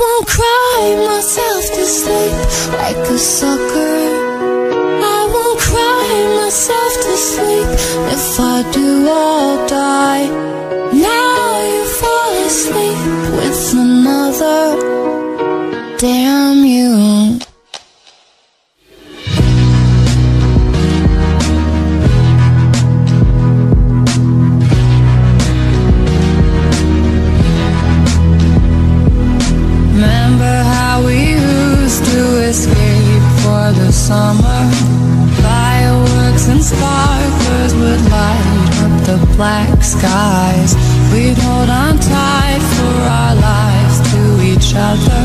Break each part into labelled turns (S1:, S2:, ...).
S1: won't cry myself to sleep like a sucker. I won't cry myself to sleep. If I do, I'll die. Now you fall asleep with another. Damn. black skies. We'd hold on tight for our lives to each other.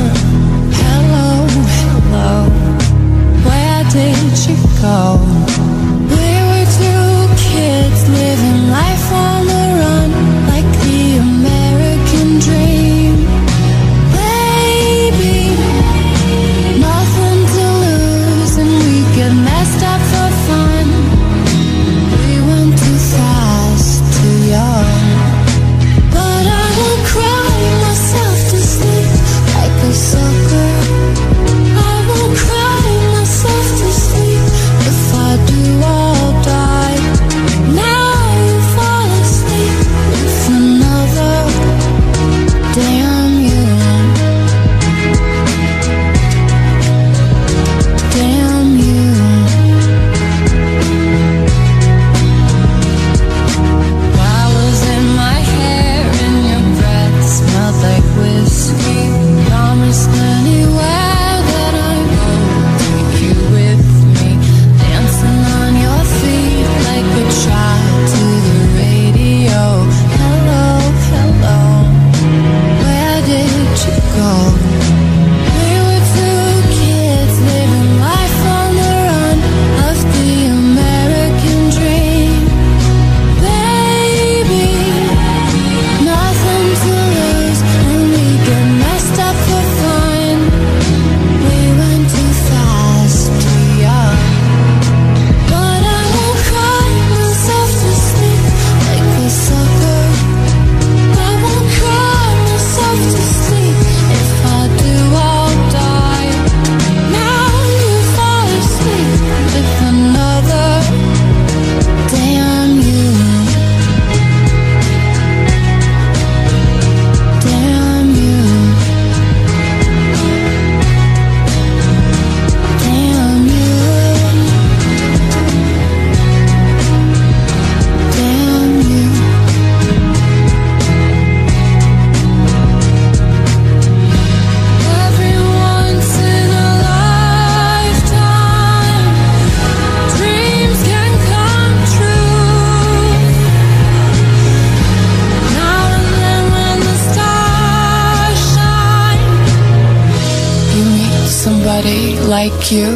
S1: somebody like you.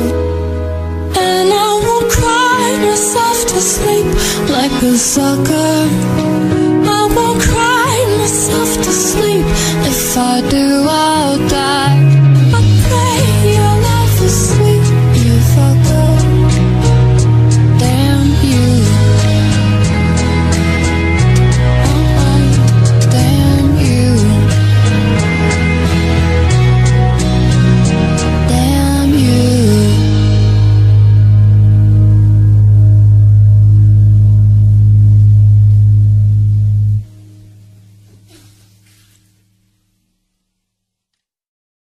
S1: And I won't cry myself to sleep like a sucker. I won't cry myself to sleep if I do. I